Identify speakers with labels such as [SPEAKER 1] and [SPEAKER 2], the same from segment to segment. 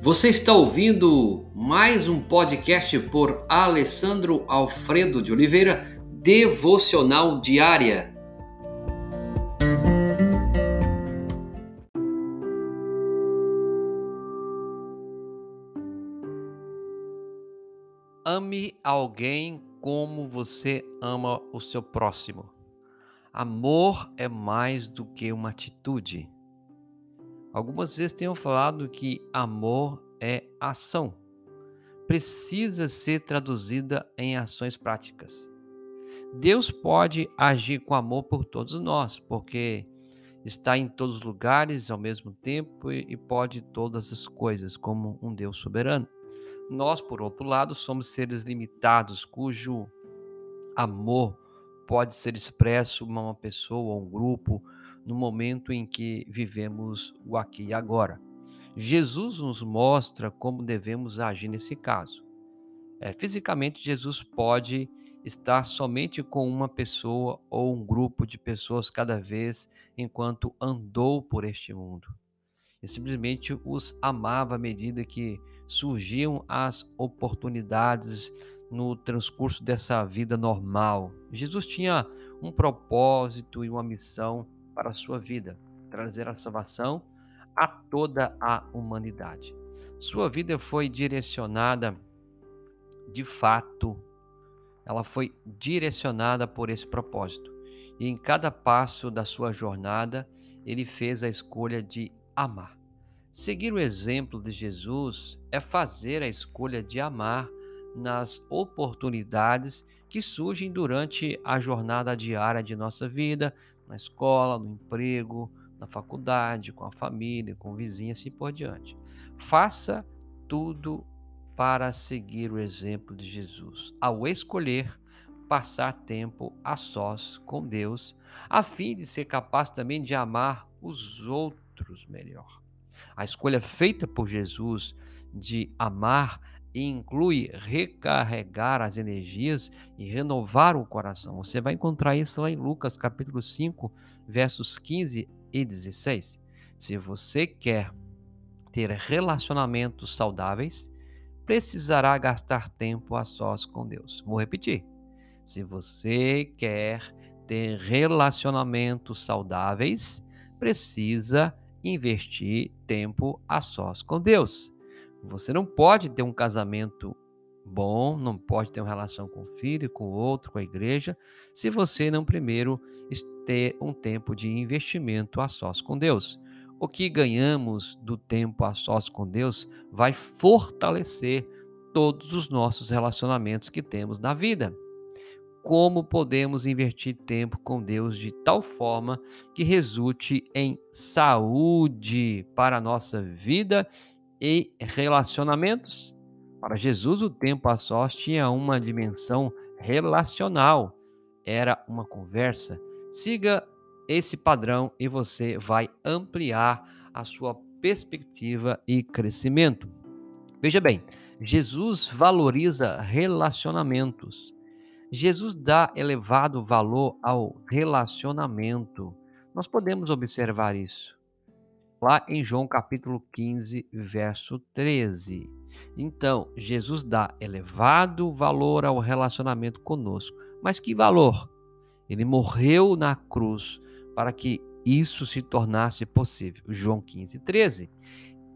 [SPEAKER 1] Você está ouvindo mais um podcast por Alessandro Alfredo de Oliveira, Devocional Diária. Ame alguém como você ama o seu próximo. Amor é mais do que uma atitude. Algumas vezes tenho falado que amor é ação. Precisa ser traduzida em ações práticas. Deus pode agir com amor por todos nós, porque está em todos os lugares ao mesmo tempo e pode todas as coisas, como um Deus soberano. Nós, por outro lado, somos seres limitados, cujo amor pode ser expresso a uma pessoa ou um grupo no momento em que vivemos o aqui e agora. Jesus nos mostra como devemos agir nesse caso. É, fisicamente, Jesus pode estar somente com uma pessoa ou um grupo de pessoas cada vez enquanto andou por este mundo. E simplesmente os amava à medida que surgiam as oportunidades no transcurso dessa vida normal. Jesus tinha um propósito e uma missão para a sua vida, trazer a salvação a toda a humanidade. Sua vida foi direcionada de fato, ela foi direcionada por esse propósito. E em cada passo da sua jornada, ele fez a escolha de amar. Seguir o exemplo de Jesus é fazer a escolha de amar nas oportunidades que surgem durante a jornada diária de nossa vida, na escola, no emprego, na faculdade, com a família, com o vizinho, assim por diante. Faça tudo para seguir o exemplo de Jesus, ao escolher passar tempo a sós com Deus, a fim de ser capaz também de amar os outros melhor. A escolha feita por Jesus de amar inclui recarregar as energias e renovar o coração. Você vai encontrar isso lá em Lucas capítulo 5, versos 15 e 16. Se você quer ter relacionamentos saudáveis, precisará gastar tempo a sós com Deus. Vou repetir. Se você quer ter relacionamentos saudáveis, precisa investir tempo a sós com Deus. Você não pode ter um casamento bom, não pode ter uma relação com o filho, com o outro, com a igreja, se você não primeiro ter um tempo de investimento a sós com Deus. O que ganhamos do tempo a sós com Deus vai fortalecer todos os nossos relacionamentos que temos na vida. Como podemos investir tempo com Deus de tal forma que resulte em saúde para a nossa vida e relacionamentos. Para Jesus, o tempo a sós tinha uma dimensão relacional, era uma conversa. Siga esse padrão e você vai ampliar a sua perspectiva e crescimento. Veja bem, Jesus valoriza relacionamentos. Jesus dá elevado valor ao relacionamento. Nós podemos observar isso lá em João capítulo 15, verso 13. Então, Jesus dá elevado valor ao relacionamento conosco. Mas que valor? Ele morreu na cruz para que isso se tornasse possível. João 15, 13.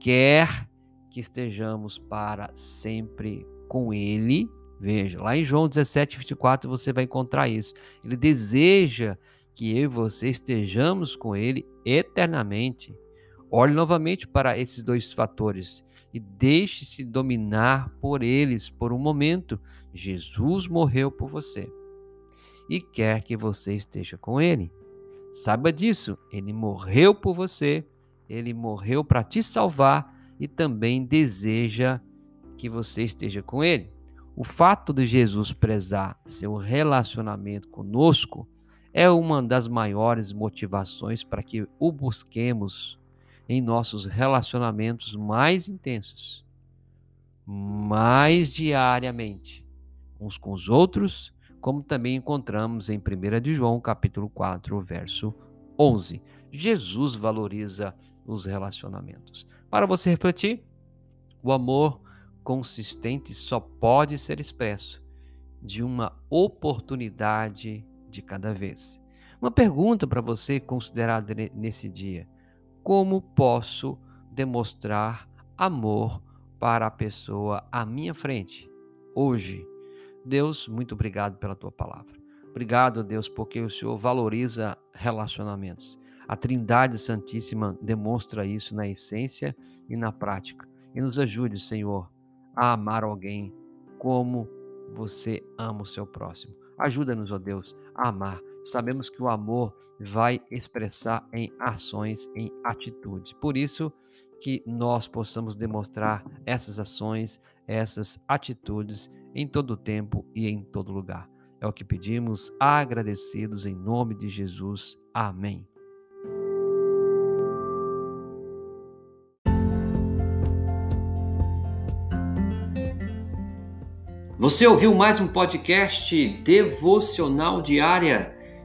[SPEAKER 1] Quer que estejamos para sempre com Ele. Veja, lá em João 17, 24, você vai encontrar isso. Ele deseja que eu e você estejamos com Ele eternamente. Olhe novamente para esses dois fatores e deixe-se dominar por eles por um momento. Jesus morreu por você e quer que você esteja com ele. Saiba disso, ele morreu por você, ele morreu para te salvar e também deseja que você esteja com ele. O fato de Jesus prezar seu relacionamento conosco é uma das maiores motivações para que o busquemos em nossos relacionamentos mais intensos, mais diariamente, uns com os outros, como também encontramos em 1 de João, capítulo 4, verso 11. Jesus valoriza os relacionamentos. Para você refletir, O amor consistente só pode ser expresso de uma oportunidade de cada vez. Uma pergunta para você considerar nesse dia: como posso demonstrar amor para a pessoa à minha frente hoje? Deus, muito obrigado pela tua palavra. Obrigado, Deus, porque o Senhor valoriza relacionamentos. A Trindade Santíssima demonstra isso na essência e na prática. E nos ajude, Senhor, a amar alguém como você ama o seu próximo. Ajuda-nos, ó Deus, a amar. Sabemos que o amor vai expressar em ações, em atitudes. Por isso que nós possamos demonstrar essas ações, essas atitudes em todo tempo e em todo lugar. É o que pedimos, agradecidos em nome de Jesus. Amém. Você ouviu mais um podcast devocional diária?